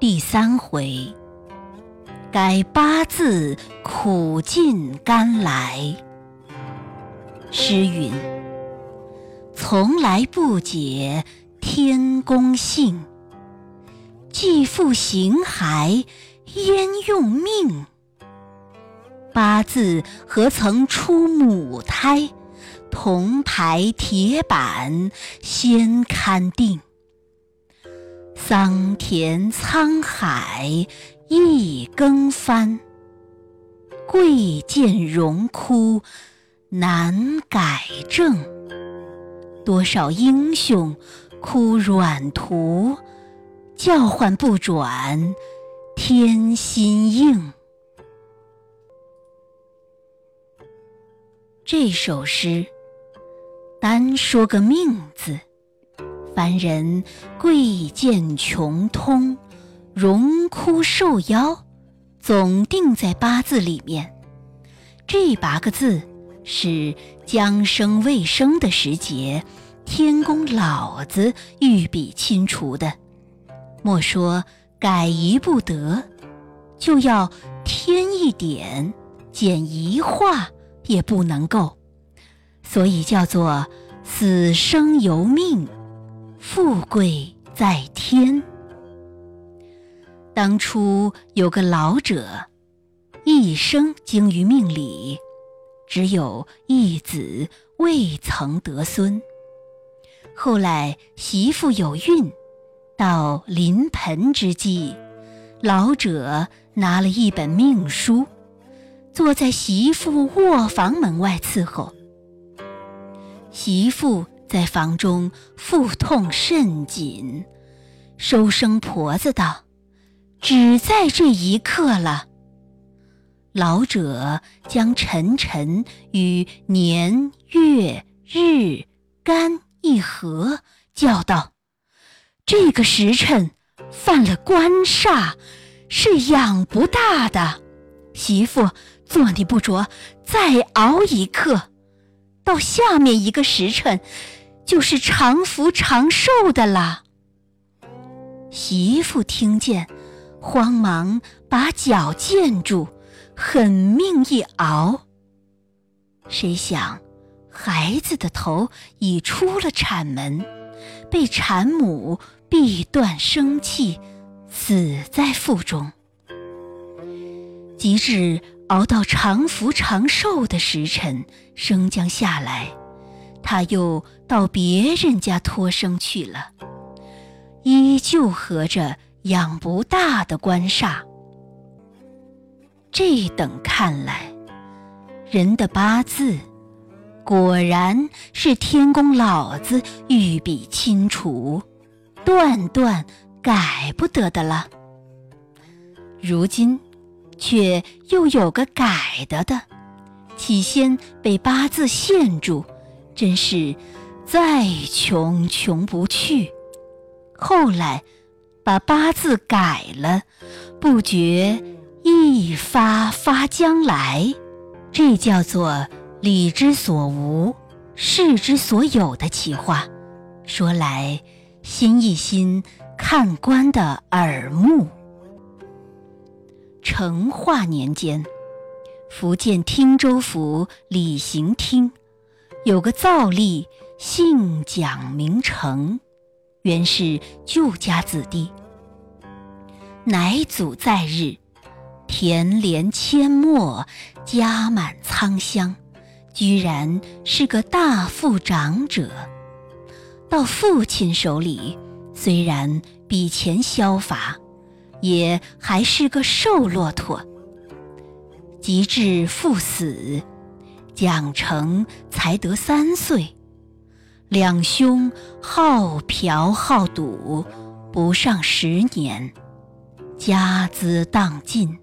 第三回，改八字苦尽甘来。诗云：从来不解天公性，既复形骸焉用命？八字何曾出母胎？铜牌铁板先勘定。桑田沧海一更翻，贵贱荣枯难改正。多少英雄哭软途，叫唤不转天心应。这首诗单说个命字。凡人贵贱穷通，荣枯寿夭，总定在八字里面。这八个字是将生未生的时节，天公老子御笔亲除的。莫说改一不得，就要添一点、减一画也不能够，所以叫做死生由命。富贵在天。当初有个老者，一生精于命理，只有一子未曾得孙。后来媳妇有孕，到临盆之际，老者拿了一本命书，坐在媳妇卧房门外伺候。媳妇。在房中腹痛甚紧，收生婆子道：“只在这一刻了。”老者将辰辰与年月日干一合，叫道：“这个时辰犯了官煞，是养不大的。媳妇，坐你不着，再熬一刻，到下面一个时辰。”就是长福长寿的啦。媳妇听见，慌忙把脚健住，狠命一熬。谁想，孩子的头已出了产门，被产母逼断生气，死在腹中。及至熬到长福长寿的时辰，生将下来。他又到别人家托生去了，依旧合着养不大的官煞。这等看来，人的八字果然是天公老子御笔亲除，断断改不得的了。如今却又有个改得的，起先被八字限住。真是再穷穷不去。后来把八字改了，不觉一发发将来，这叫做理之所无，事之所有的奇话。说来新一新看官的耳目。成化年间，福建汀州府李行厅。有个造吏，姓蒋名成，原是旧家子弟。乃祖在日，田连阡陌，家满仓箱，居然是个大富长者。到父亲手里，虽然比钱消乏，也还是个瘦骆驼。及至父死。蒋成才得三岁，两兄好嫖好赌，不上十年，家资荡尽。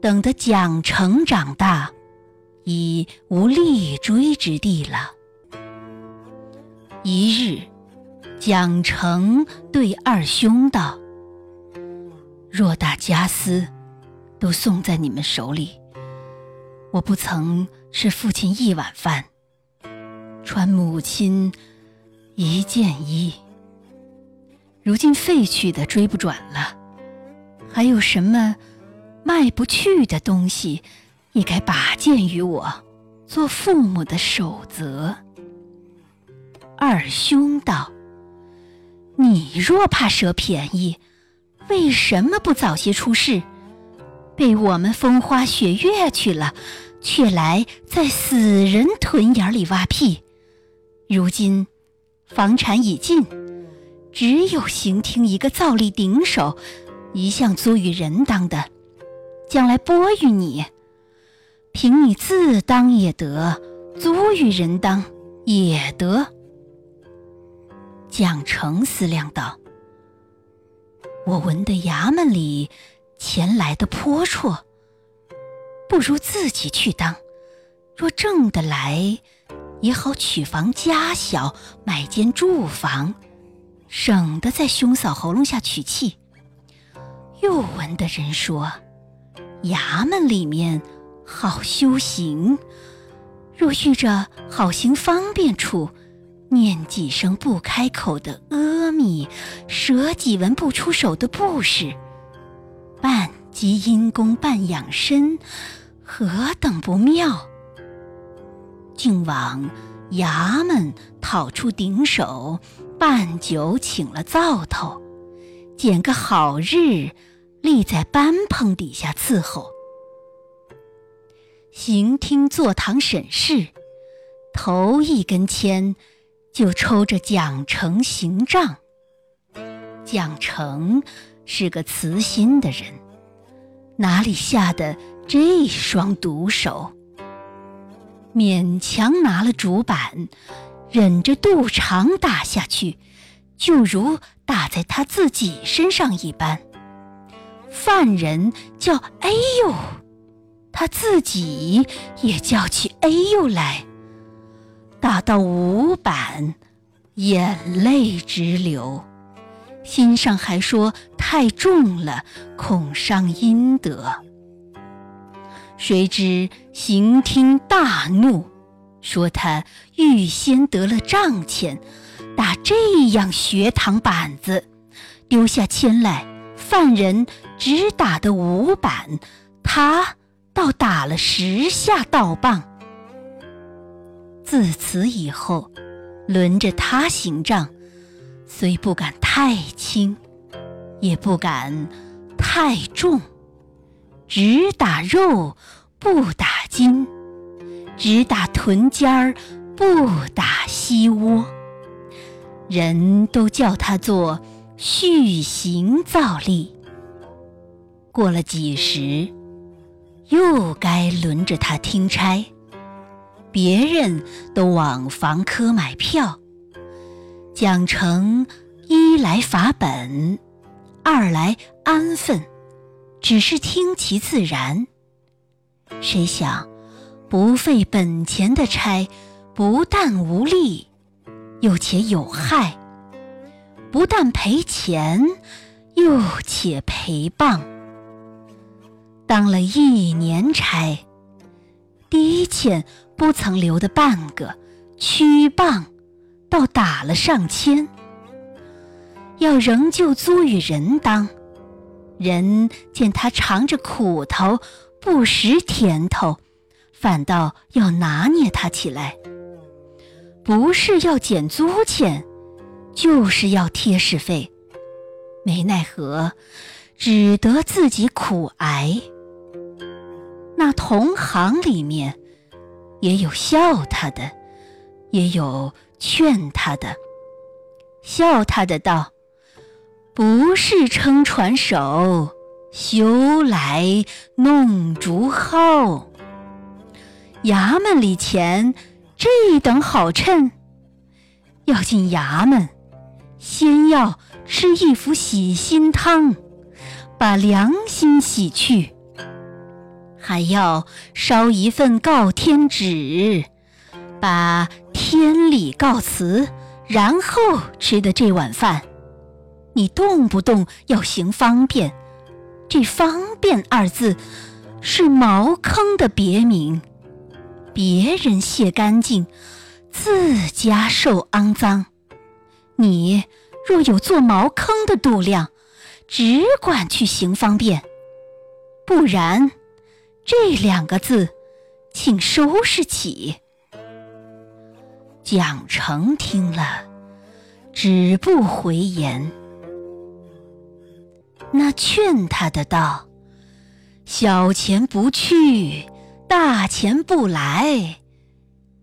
等得蒋成长大，已无立锥之地了。一日，蒋成对二兄道：“偌大家私，都送在你们手里。”我不曾吃父亲一碗饭，穿母亲一件衣。如今废去的追不转了，还有什么卖不去的东西，也该拔剑于我，做父母的守则。二兄道：“你若怕蛇便宜，为什么不早些出世？被我们风花雪月去了，却来在死人屯眼里挖屁。如今房产已尽，只有刑厅一个造力顶手，一向租与人当的，将来拨与你，凭你自当也得，租与人当也得。”蒋成思量道：“我闻得衙门里钱来的颇绰，不如自己去当。若挣得来，也好取房家小，买间住房，省得在兄嫂喉咙下取气。又闻得人说，衙门里面好修行，若遇着好行方便处。”念几声不开口的阿弥，舍几文不出手的布施，半积阴功半养身，何等不妙！竟往衙门讨出顶手，办酒请了灶头，拣个好日，立在班棚底下伺候。行厅坐堂审事，头一根签。就抽着蒋成行杖。蒋成是个慈心的人，哪里下的这双毒手？勉强拿了主板，忍着肚肠打下去，就如打在他自己身上一般。犯人叫哎呦，他自己也叫起哎呦来。打到五板，眼泪直流，心上还说太重了，恐伤阴德。谁知刑厅大怒，说他预先得了账钱，打这样学堂板子，丢下钱来，犯人只打的五板，他倒打了十下刀棒。自此以后，轮着他行账，虽不敢太轻，也不敢太重，只打肉，不打筋；只打臀尖儿，不打膝窝。人都叫他做续行造例。过了几时，又该轮着他听差。别人都往房科买票，讲成一来法本，二来安分，只是听其自然。谁想不费本钱的差，不但无利，又且有害；不但赔钱，又且赔棒。当了一年差，第一欠。不曾留的半个，屈棒，倒打了上千。要仍旧租与人当，人见他尝着苦头，不识甜头，反倒要拿捏他起来。不是要减租钱，就是要贴士费，没奈何，只得自己苦挨。那同行里面。也有笑他的，也有劝他的。笑他的道：“不是撑船手，休来弄竹蒿。衙门里钱这等好趁，要进衙门，先要吃一服洗心汤，把良心洗去。”还要烧一份告天纸，把天理告辞，然后吃的这碗饭。你动不动要行方便，这“方便”二字是茅坑的别名。别人卸干净，自家受肮脏。你若有做茅坑的度量，只管去行方便，不然，这两个字，请收拾起。”蒋成听了，止不回言。那劝他的道：“小钱不去，大钱不来。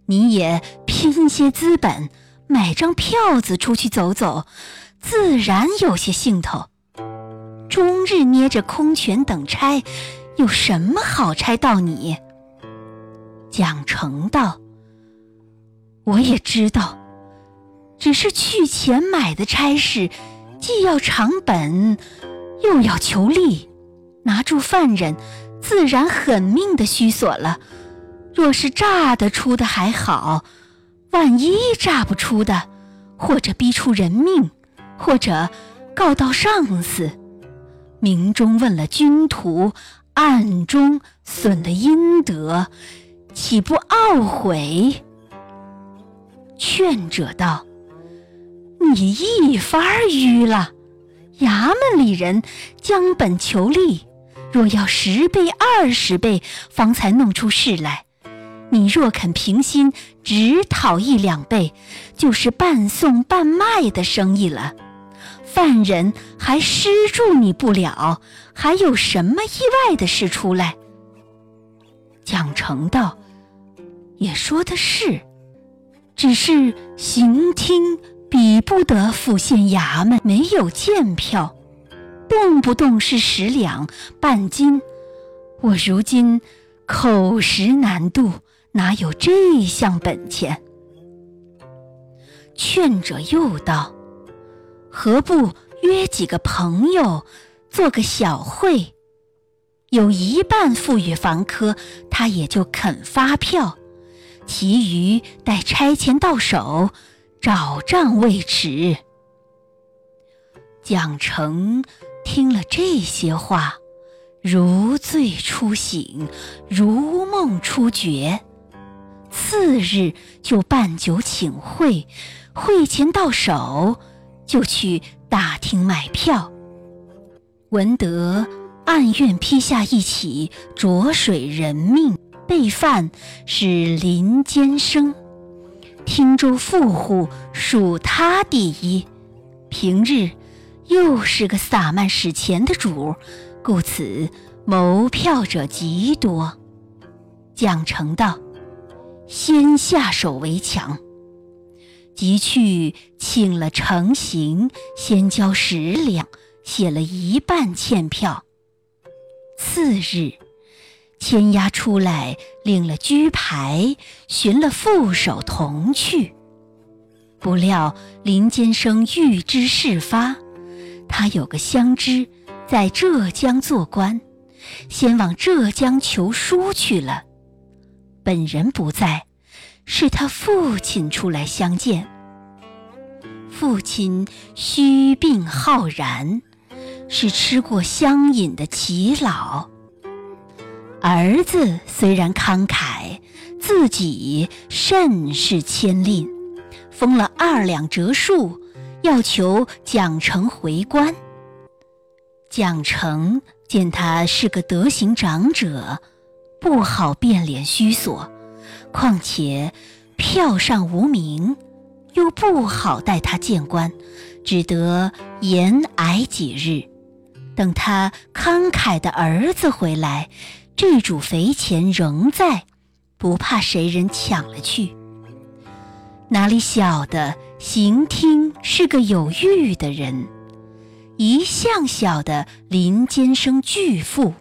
你也拼些资本，买张票子出去走走，自然有些兴头。终日捏着空拳等差，有什么好差到你？”蒋成道。我也知道，只是去钱买的差事，既要偿本，又要求利，拿住犯人，自然狠命的虚索了。若是诈得出的还好，万一诈不出的，或者逼出人命，或者告到上司，明中问了军徒，暗中损了阴德，岂不懊悔？劝者道：“你一发迂了，衙门里人将本求利，若要十倍二十倍方才弄出事来。你若肯平心，只讨一两倍，就是半送半卖的生意了。犯人还施助你不了，还有什么意外的事出来？”蒋成道：“也说的是。”只是刑厅比不得府县衙门，没有见票，动不动是十两半斤。我如今口食难度，哪有这项本钱？劝者又道：“何不约几个朋友，做个小会？有一半付与房科，他也就肯发票。”其余待差钱到手，找账未迟。蒋成听了这些话，如醉初醒，如梦初觉。次日就办酒请会，会钱到手，就去大厅买票。闻得暗院批下一起浊水人命。被犯是林间生，汀州富户属他第一，平日又是个撒漫使钱的主，故此谋票者极多。蒋成道：“先下手为强。”即去请了成行，先交十两，写了一半欠票。次日。牵押出来，领了居牌，寻了副手同去。不料林间生预知事发，他有个乡知在浙江做官，先往浙江求书去了。本人不在，是他父亲出来相见。父亲虚病浩然，是吃过香饮的耆老。儿子虽然慷慨，自己甚是谦吝，封了二两折数，要求蒋成回官。蒋成见他是个德行长者，不好变脸虚索，况且票上无名，又不好带他见官，只得延挨几日，等他慷慨的儿子回来。这主肥钱仍在，不怕谁人抢了去。哪里晓得邢听是个有玉的人，一向晓得林间生巨富，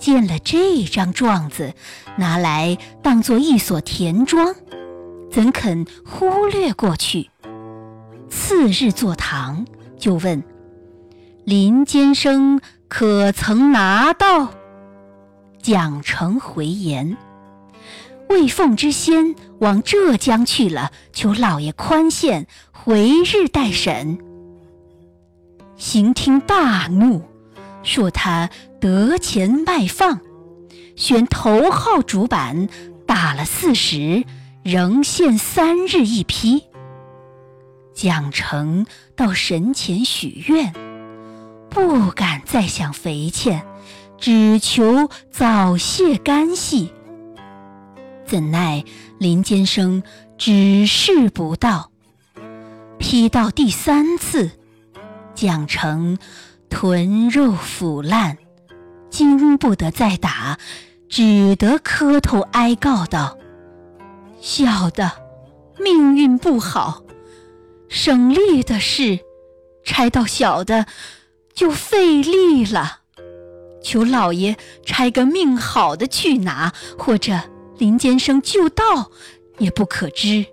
见了这张状子，拿来当做一所田庄，怎肯忽略过去？次日坐堂，就问林间生可曾拿到？蒋成回言：“魏凤之先往浙江去了，求老爷宽限，回日待审。”刑厅大怒，说他得钱卖放，选头号主板，打了四十，仍限三日一批。蒋成到神前许愿，不敢再想肥欠，只求早泄干系。怎奈林间生只是不到，批到第三次，蒋成臀肉腐烂，经不得再打，只得磕头哀告道：“小的命运不好，省力的事，差到小的。”就费力了，求老爷差个命好的去拿，或者林间生就到，也不可知。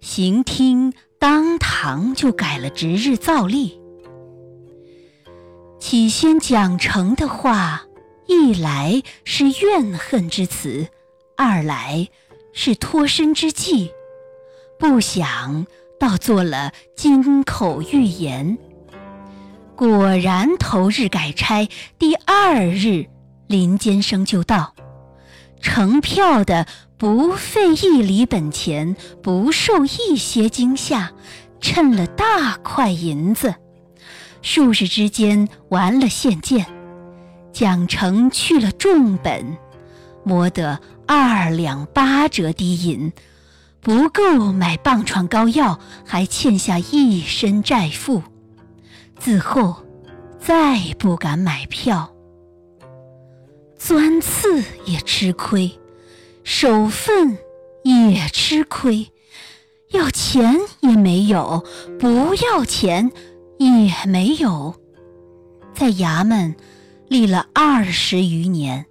刑厅当堂就改了值日造例。起先讲成的话，一来是怨恨之词，二来是脱身之计，不想倒做了金口玉言。果然，头日改差，第二日林间生就到，成票的不费一厘本钱，不受一些惊吓，趁了大块银子，数日之间完了现件，蒋成去了重本，摸得二两八折低银，不够买棒疮膏药，还欠下一身债负。自后，再不敢买票。钻刺也吃亏，守份也吃亏，要钱也没有，不要钱也没有。在衙门立了二十余年，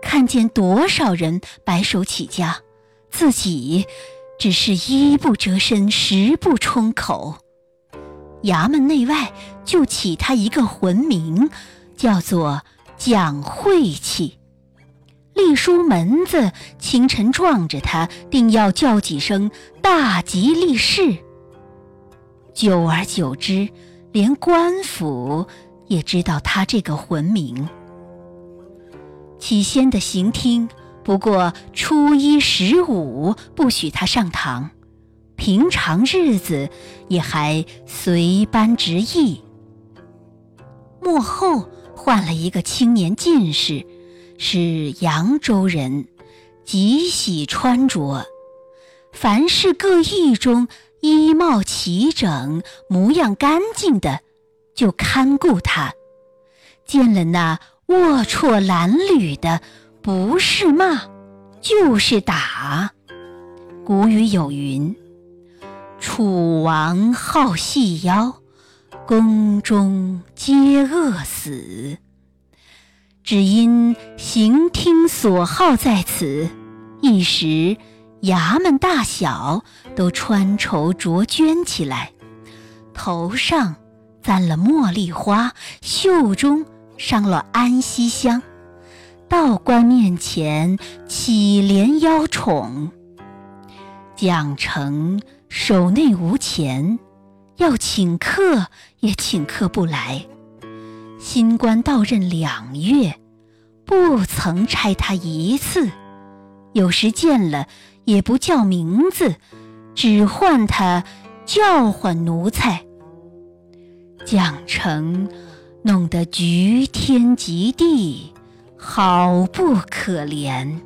看见多少人白手起家，自己只是衣不遮身，食不充口。衙门内外就起他一个浑名，叫做蒋晦气。隶书门子清晨撞着他，定要叫几声大吉利是。久而久之，连官府也知道他这个浑名。起先的刑厅不过初一十五不许他上堂。平常日子也还随班执役。幕后换了一个青年进士，是扬州人，极喜穿着，凡是各役中衣帽齐整、模样干净的，就看顾他。见了那龌龊褴褛的，不是骂，就是打。古语有云。楚王好细腰，宫中皆饿死。只因行听所好在此，一时衙门大小都穿绸着绢起来，头上簪了茉莉花，袖中上了安息香，道观面前乞怜邀宠。蒋成。手内无钱，要请客也请客不来。新官到任两月，不曾差他一次。有时见了也不叫名字，只唤他叫唤奴才。蒋成弄得局天极地，好不可怜。